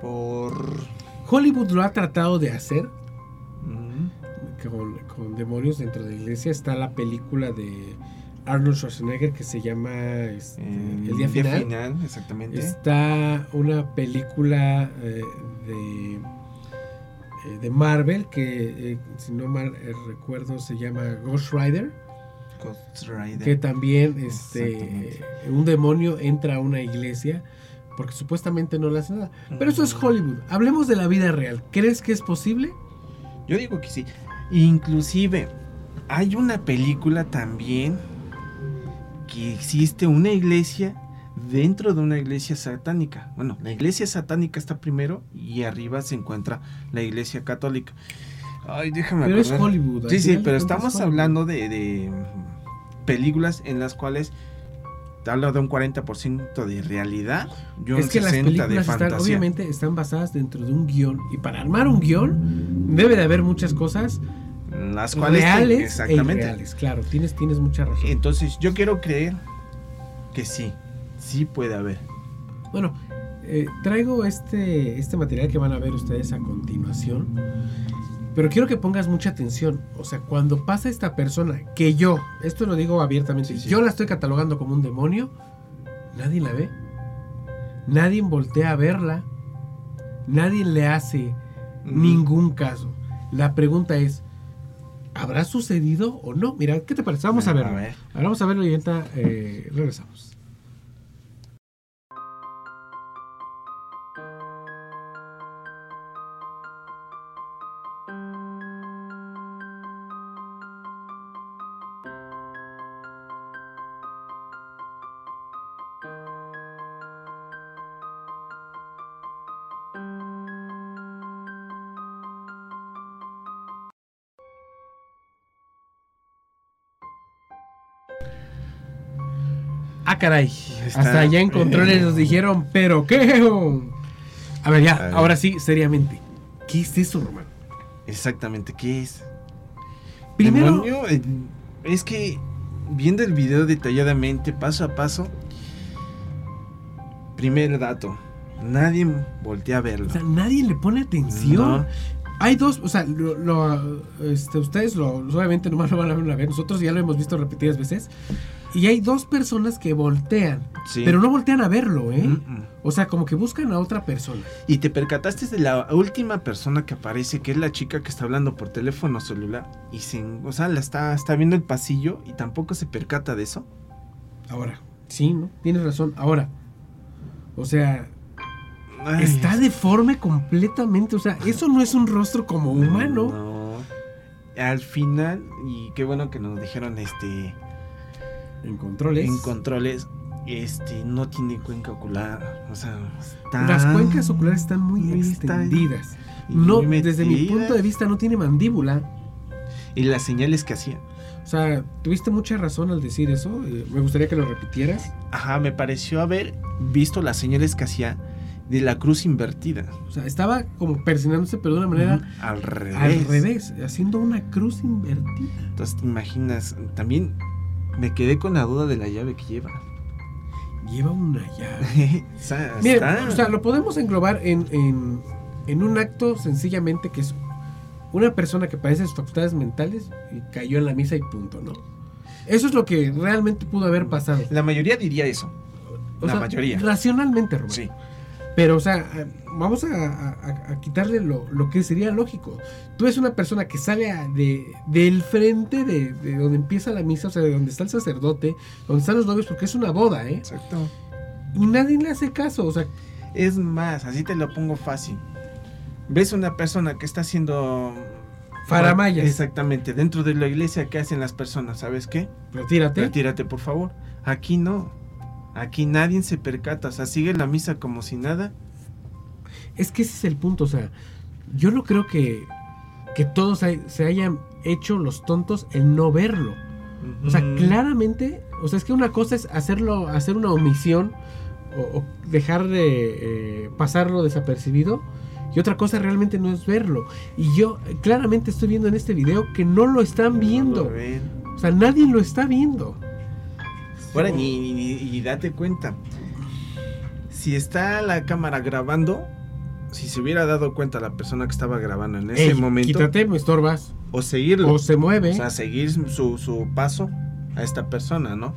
Por. Hollywood lo ha tratado de hacer mm, con, con demonios dentro de la iglesia. Está la película de Arnold Schwarzenegger que se llama este, El Día Final. exactamente. Está una película eh, de, eh, de Marvel que, eh, si no mal eh, recuerdo, se llama Ghost Rider. Ghost Rider. Que también este, un demonio entra a una iglesia porque supuestamente no le hace nada. Pero eso es. Hollywood. Hablemos de la vida real. ¿Crees que es posible? Yo digo que sí. Inclusive, hay una película también que existe una iglesia dentro de una iglesia satánica. Bueno, la iglesia satánica está primero y arriba se encuentra la iglesia católica. Ay, déjame Pero es. Hollywood. Sí, sí, pero estamos hablando de, de películas en las cuales habla de un 40% de realidad y un Es que las 60% de películas están, fantasía. obviamente están basadas dentro de un guion. Y para armar un guion debe de haber muchas cosas las cuales te- reales e exactamente. irreales. Claro, tienes, tienes mucha razón. Entonces, yo quiero creer que sí, sí puede haber. Bueno, eh, traigo este, este material que van a ver ustedes a continuación. Pero quiero que pongas mucha atención. O sea, cuando pasa esta persona, que yo, esto lo digo abiertamente, Sí, sí. yo la estoy catalogando como un demonio, nadie la ve. Nadie voltea a verla. Nadie le hace ningún caso. La pregunta es, ¿habrá sucedido o no? Mira, ¿qué te parece? Vamos a verlo. ver. Ahora vamos a verlo y ahorita eh, regresamos. Caray. Está- Hasta allá en controles nos dijeron, pero qué. A ver, ya, A ver. ahora sí, seriamente. ¿Qué es eso, Román? Exactamente, ¿qué es? Primero, Demonio, eh, es que viendo el video detalladamente, paso a paso, primer dato, nadie voltea a verlo. o sea, nadie le pone atención. No. Hay dos, o sea, lo, lo, este, ustedes lo, obviamente nomás lo van a ver una vez, nosotros ya lo hemos visto repetidas veces. Y hay dos personas que voltean, Sí. pero no voltean a verlo, ¿eh? Mm, mm. O sea, como que buscan a otra persona. Y te percataste de la última persona que aparece, que es la chica que está hablando por teléfono celular. Y sin, o sea, la está, está viendo el pasillo y tampoco se percata de eso. Ahora, sí, ¿no? Tienes razón. Ahora, o sea, Ay, está deforme completamente. O sea, eso no es un rostro como humano. No. Al final, y qué bueno que nos dijeron este En controles. en controles, este no tiene cuenca ocular. O sea, está Las cuencas oculares están muy extendidas. No, desde mi punto de vista, no tiene mandíbula. Y las señales que hacía. O sea, tuviste mucha razón al decir eso. eh, me gustaría que lo repitieras. Ajá, me pareció haber visto las señales que hacía de la cruz invertida. O sea, estaba como persinándose, pero de una manera al revés. al revés, haciendo una cruz invertida. Entonces te imaginas, también me quedé con la duda de la llave que lleva. Lleva una llave. [laughs] o sea, Miren, está- o sea, lo podemos englobar en, en, en un acto sencillamente que es una persona que padece sus facultades mentales y cayó en la misa y punto, ¿no? Eso es lo que realmente pudo haber pasado. La mayoría diría eso. O la sea, mayoría. Racionalmente, Román. Sí. Pero, o sea, a- vamos a, a- a quitarle lo, lo que sería lógico. Tú eres una persona que sale a- de, del frente de, de donde empieza la misa, o sea, de donde está el sacerdote, donde están los novios, porque es una boda, ¿eh? Exacto. Y nadie le hace caso, o sea, Es más, así te lo pongo fácil. Ves una persona que está haciendo Faramayas. Exactamente, dentro de la iglesia, ¿qué hacen las personas? ¿Sabes qué? retírate. Retírate, por favor. Aquí no. Aquí nadie se percata, o sea, sigue la misa como si nada. Es que ese es el punto, o sea, yo no creo que, que todos hay- se hayan hecho los tontos en no verlo. O sea, claramente, o sea, es que una cosa es hacerlo, hacer una omisión o, o dejar de eh, pasarlo desapercibido. Y otra cosa realmente no es verlo. Y yo claramente estoy viendo en este video que no lo están viendo. Lo. O sea, nadie lo está viendo. Ahora, y date cuenta. Si está la cámara grabando, si se hubiera dado cuenta la persona que estaba grabando en ese Ey, momento, Quítate, me estorbas. o seguirlo, O se mueve. o sea, seguir su, su paso a esta persona, ¿no?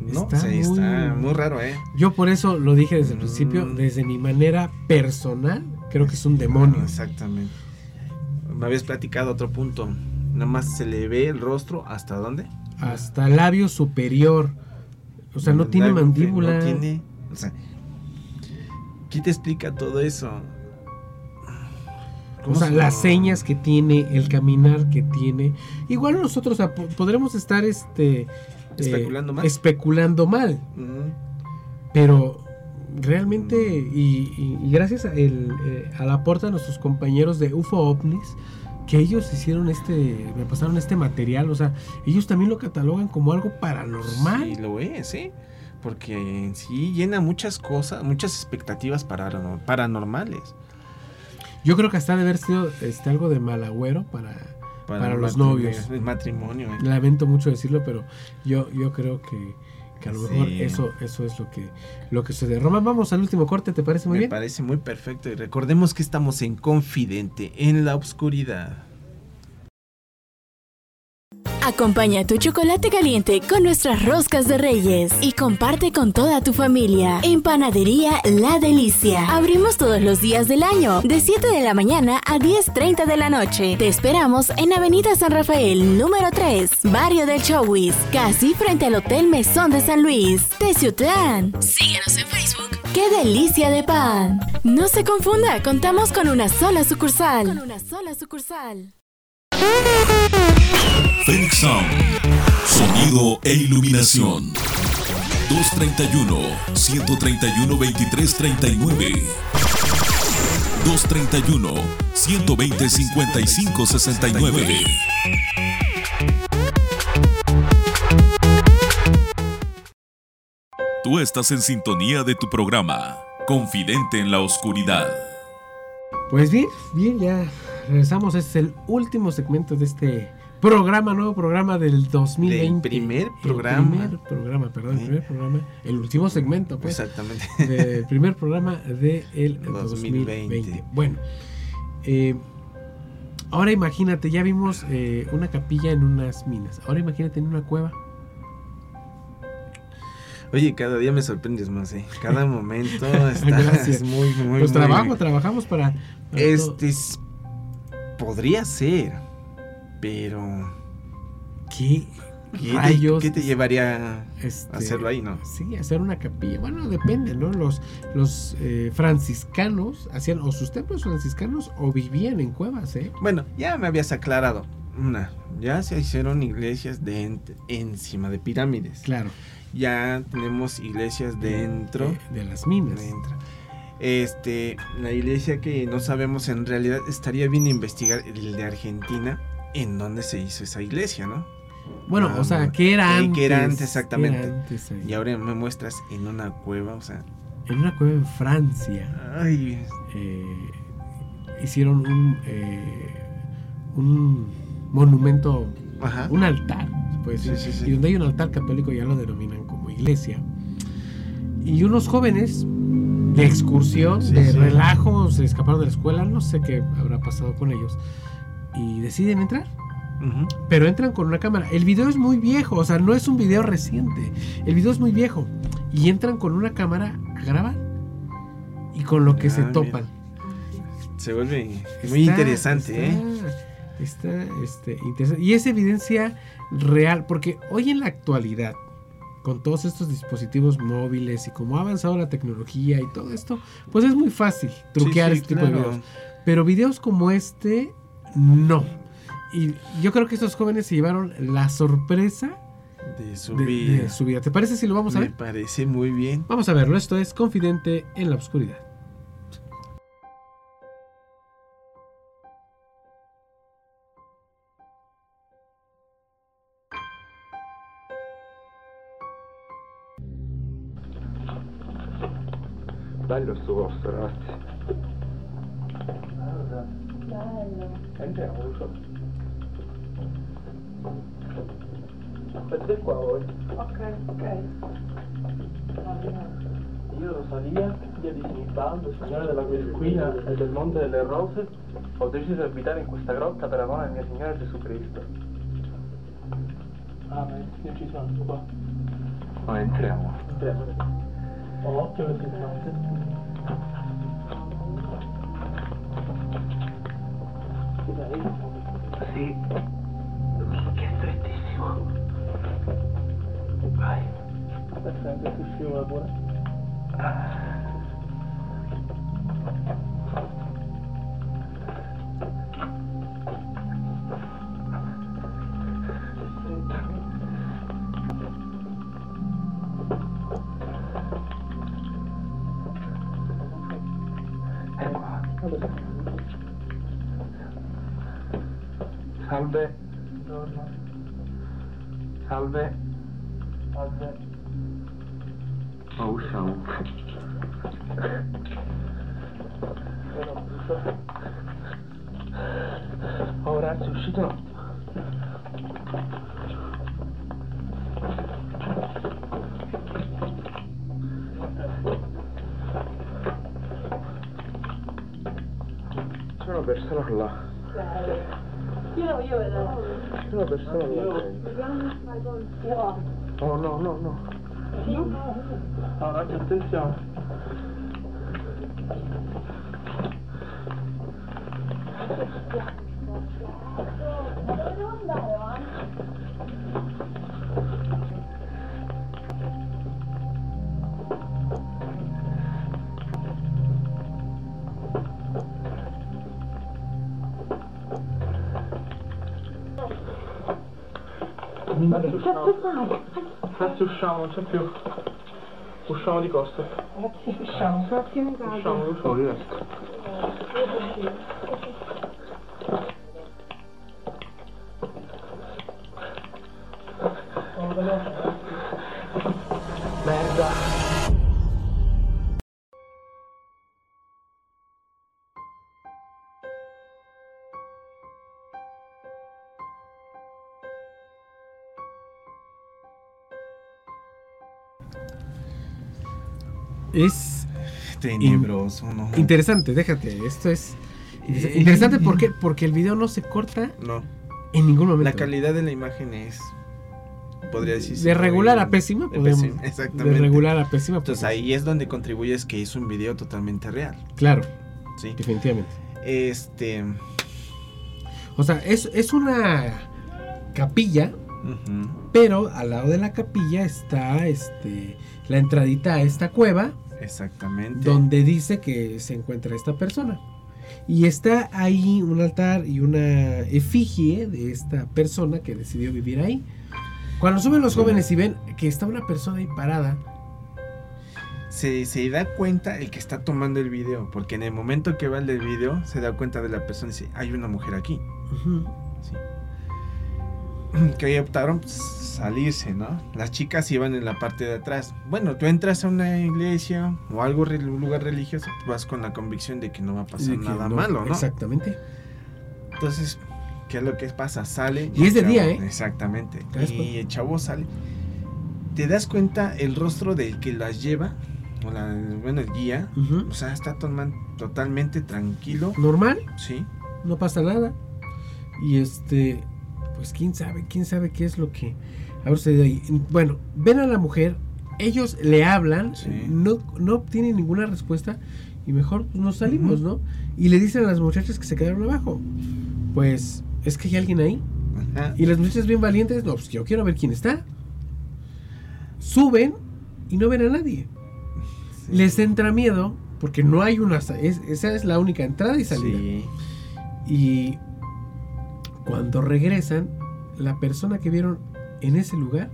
No, Está sí, muy- está muy raro, ¿eh? Yo por eso lo dije desde el principio, Mm. desde mi manera personal, creo que es un demonio. Exactamente. Me habías platicado otro punto. Nada más se le ve el rostro hasta dónde. Hasta labio superior. O sea, no tiene mandíbula. No tiene. O sea, ¿qué te explica todo eso? O ¿Cómo sea, se- las señas que tiene, el caminar que tiene. Igual nosotros o sea, po- podremos estar este, eh, Especulando mal. especulando mal. Pero realmente, y, y- y gracias a el, eh, al aporte de nuestros compañeros de UFO OVNIs, que ellos hicieron este, me pasaron este material, o sea, ellos también lo catalogan como algo paranormal. Sí, lo es, ¿sí? Porque en sí llena muchas cosas, muchas expectativas paranor- paranormales. Yo creo que hasta de haber sido este, algo de mal agüero para... Para el los novios. El matrimonio. ¿eh? Lamento mucho decirlo, pero yo, yo creo que, que a lo mejor Sí. eso, eso es lo que, lo que sucede. Román, vamos al último corte, ¿te parece muy Me bien? parece muy perfecto. Y recordemos que estamos en Confidente, en la oscuridad. Acompaña tu chocolate caliente con nuestras roscas de reyes y comparte con toda tu familia. En Panadería La Delicia. Abrimos todos los días del año, de 7 de la mañana a 10.30 de la noche. Te esperamos en Avenida San Rafael, número 3, Barrio del Chowis, casi frente al Hotel Mesón de San Luis, Teciutlán. Síguenos en Facebook. ¡Qué delicia de pan! No se confunda, contamos con una sola sucursal. Con una sola sucursal. Phoenix Sound. Sonido e iluminación. 231-131-2339. 231-120-5569. Tú estás en sintonía de tu programa, Confidente en la Oscuridad. Pues bien, bien, ya regresamos. Este es el último segmento de este programa, nuevo programa del 2020. Del primer programa. El primer programa, perdón, el primer programa. El último segmento, pues. Exactamente. Del primer programa del de 2020. 2020. [laughs] Bueno, eh, ahora imagínate, ya vimos eh, una capilla en unas minas. Ahora imagínate en una cueva. Oye, cada día me sorprendes más, ¿eh? Cada momento [laughs] está muy, muy, Pues trabajo, trabajamos para... para este es, podría ser, pero... ¿Qué, ¿Qué rayos? Te, ¿Qué te llevaría este, a hacerlo ahí, no? Sí, hacer una capilla. Bueno, depende, ¿no? Los, los eh, franciscanos hacían o sus templos franciscanos o vivían en cuevas, ¿eh? Bueno, ya me habías aclarado. Una, ya se hicieron iglesias de encima de pirámides. Claro ya tenemos iglesias dentro de, de las minas. Dentro. Este, la iglesia que no sabemos en realidad estaría bien investigar el de Argentina en dónde se hizo esa iglesia, ¿no? Bueno, o sea, ¿qué era antes? ¿Qué era antes exactamente? Era antes y ahora me muestras en una cueva, o sea, en una cueva en Francia. Ay. Eh, hicieron un eh, un monumento, Ajá. un altar pues, sí, sí, sí. y donde hay un altar católico ya lo denominan como iglesia. Y unos jóvenes de excursión, de relajo, se escaparon de la escuela, no sé qué habrá pasado con ellos, y deciden entrar. Pero entran con una cámara. El video es muy viejo, o sea, no es un video reciente. El video es muy viejo. Y entran con una cámara a grabar. Y con lo que Ah, se mira. topan. Se vuelve muy Está- interesante, ¿eh? está, Está este, interesante. Y es evidencia real, porque hoy en la actualidad, con todos estos dispositivos móviles y como ha avanzado la tecnología y todo esto, pues es muy fácil truquear Sí, sí, este tipo de videos. Pero videos como este, no. Y yo creo que estos jóvenes se llevaron la sorpresa De su de, vida. de su vida. ¿Te parece si lo vamos a Me ver? parece muy bien. Vamos a verlo. Esto es Confidente en la Oscuridad. Bello sto posto, lo so. Aspettate qua voi. Ok, ok. Io Rosalia, figlia di Sinibaldo, signore della Guerquina e del Monte delle Rose, ho deciso di abitare in questa grotta per amore al mio Signore Gesù Cristo. Amen, io ci sono qua. Ma entriamo. Entriamo. Ho occhio che si Oh ragazzi, è uscito un attimo. C'è una persona là. Io lo voglio vedere. C'è una persona là. Io. Oh no, no, no. Oh ragazzi, attenzione. Adesso aspettare. Grazie, usciamo, non c'è più. Usciamo di costa. Grazie, usciamo. Grazie, mi Usciamo, usciamo, rilascio. Es Tenebroso, ¿no? interesante, déjate. Esto es Eh, interesante porque, porque el video no se corta No, en ningún momento. la calidad de la imagen es, podría decirse... de regular a pésima, de pésima, exactamente. de regular a pésima. Entonces ahí es donde contribuyes que es un video totalmente real, Claro, ¿sí? definitivamente. Este... O sea, es, es una capilla, pero al lado de la capilla está este la entradita a esta cueva exactamente. donde dice que se encuentra esta persona. Y está ahí un altar y una efigie de esta persona que decidió vivir ahí. Cuando suben los jóvenes y ven que está una persona ahí parada, se, se da cuenta el que está tomando el video, porque en el momento que va el del video, se da cuenta de la persona y dice, hay una mujer aquí. ujú, ¿sí? [clears throat] Que optaron pues, salirse, ¿no? Las chicas iban en la parte de atrás. Bueno, tú entras a una iglesia o algo, un lugar religioso, vas con la convicción de que no va a pasar nada no- malo, ¿no? Exactamente. Entonces, ¿qué es lo que pasa? Sale. Y es de día, ¿eh? Exactamente. ¿Te das Y cuenta? el chavo sale. Te das cuenta el rostro del que las lleva, o la, bueno, el guía. ujú. O sea, está toman- totalmente tranquilo. Normal, Sí. no pasa nada. Y este, pues quién sabe, quién sabe qué es lo que habrá sucedido ahí. Bueno, ven a la mujer, ellos le hablan, Sí. no, no obtienen ninguna respuesta y mejor pues, nos salimos. ¿no? Y le dicen a las muchachas que se quedaron abajo, pues es que hay alguien ahí. Ajá. Y las muchachas bien valientes, no, pues yo quiero ver quién está. Suben y no ven a nadie. Sí. Les entra miedo porque no hay una... sa- es- esa es la única entrada y salida. Sí. Y cuando regresan, la persona que vieron en ese lugar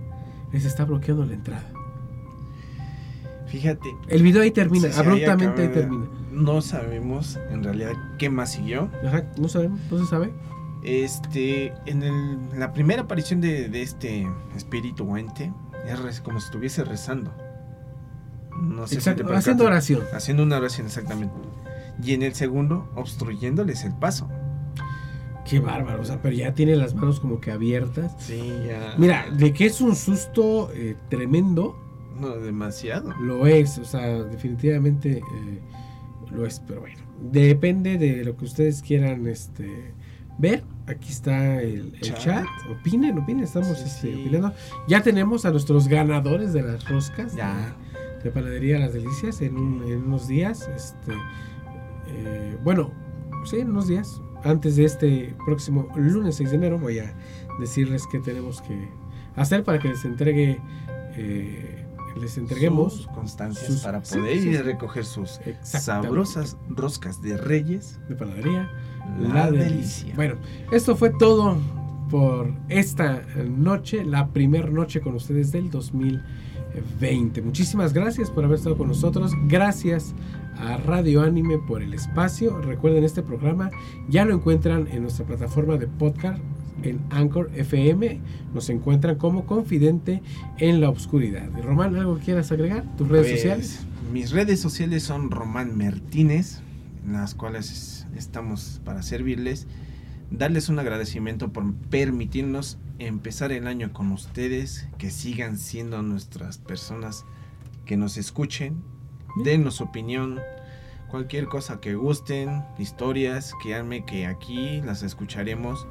les está bloqueando la entrada. Fíjate. El video ahí termina, abruptamente ahí termina. No sabemos en realidad qué más siguió. Ajá, no sabemos, no se sabe. Este, en el- la primera aparición de, de este espíritu o ente, es como si estuviese rezando. No sé si Exacto, te percatas. haciendo oración. Haciendo una oración, exactamente. Y en el segundo, obstruyéndoles el paso. Qué bárbaro, o sea, pero ya tiene las manos como que abiertas. Sí, ya. Mira, de que es un susto eh, tremendo, No, demasiado. lo es, o sea, definitivamente eh, lo es, pero bueno, depende de lo que ustedes quieran este, ver. Aquí está el, el Chat. chat. opinen, opinen, estamos Sí, este, sí. opinando. Ya tenemos a nuestros ganadores de las roscas Ya. de, de Panadería Las Delicias en, un- en unos días. Este, eh, bueno, sí, en unos días. Antes de este próximo lunes 6 de enero voy a decirles qué tenemos que hacer para que les entregue eh, les entreguemos sus constancias sus- para poder sí, ir a recoger sus sabrosas roscas de reyes. de panadería La, delicia. Bueno, esto fue todo por esta noche, la primera noche con ustedes del 2020. Muchísimas gracias por haber estado con nosotros. Gracias a Radio Anime por el espacio. Recuerden, este programa ya lo encuentran en nuestra plataforma de podcast en Anchor FM. Nos encuentran como Confidente en la Oscuridad. Román, ¿algo que quieras agregar? ¿Tus redes Pues, sociales? Mis redes sociales son Román Martínez, en las cuales es- estamos para servirles. Darles un agradecimiento por permitirnos empezar el año con ustedes, que sigan siendo nuestras personas que nos escuchen, denos opinión, cualquier cosa que gusten, historias, créanme que aquí las escucharemos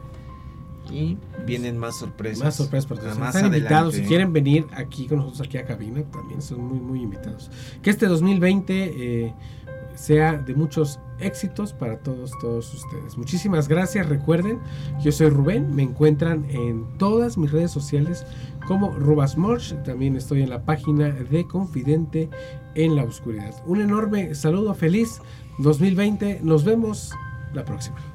y vienen más sorpresas. Más sorpresas para ustedes. Más Están invitados. Si quieren venir aquí con nosotros, aquí a cabina, también son muy, muy invitados. Que este 2020 eh, sea de muchos éxitos para todos, todos ustedes. Muchísimas gracias. Recuerden, yo soy Rubén. Me encuentran en todas mis redes sociales como Rubasmorch. También estoy en la página de Confidente en la Oscuridad. Un enorme saludo. Feliz 2020. Nos vemos la próxima.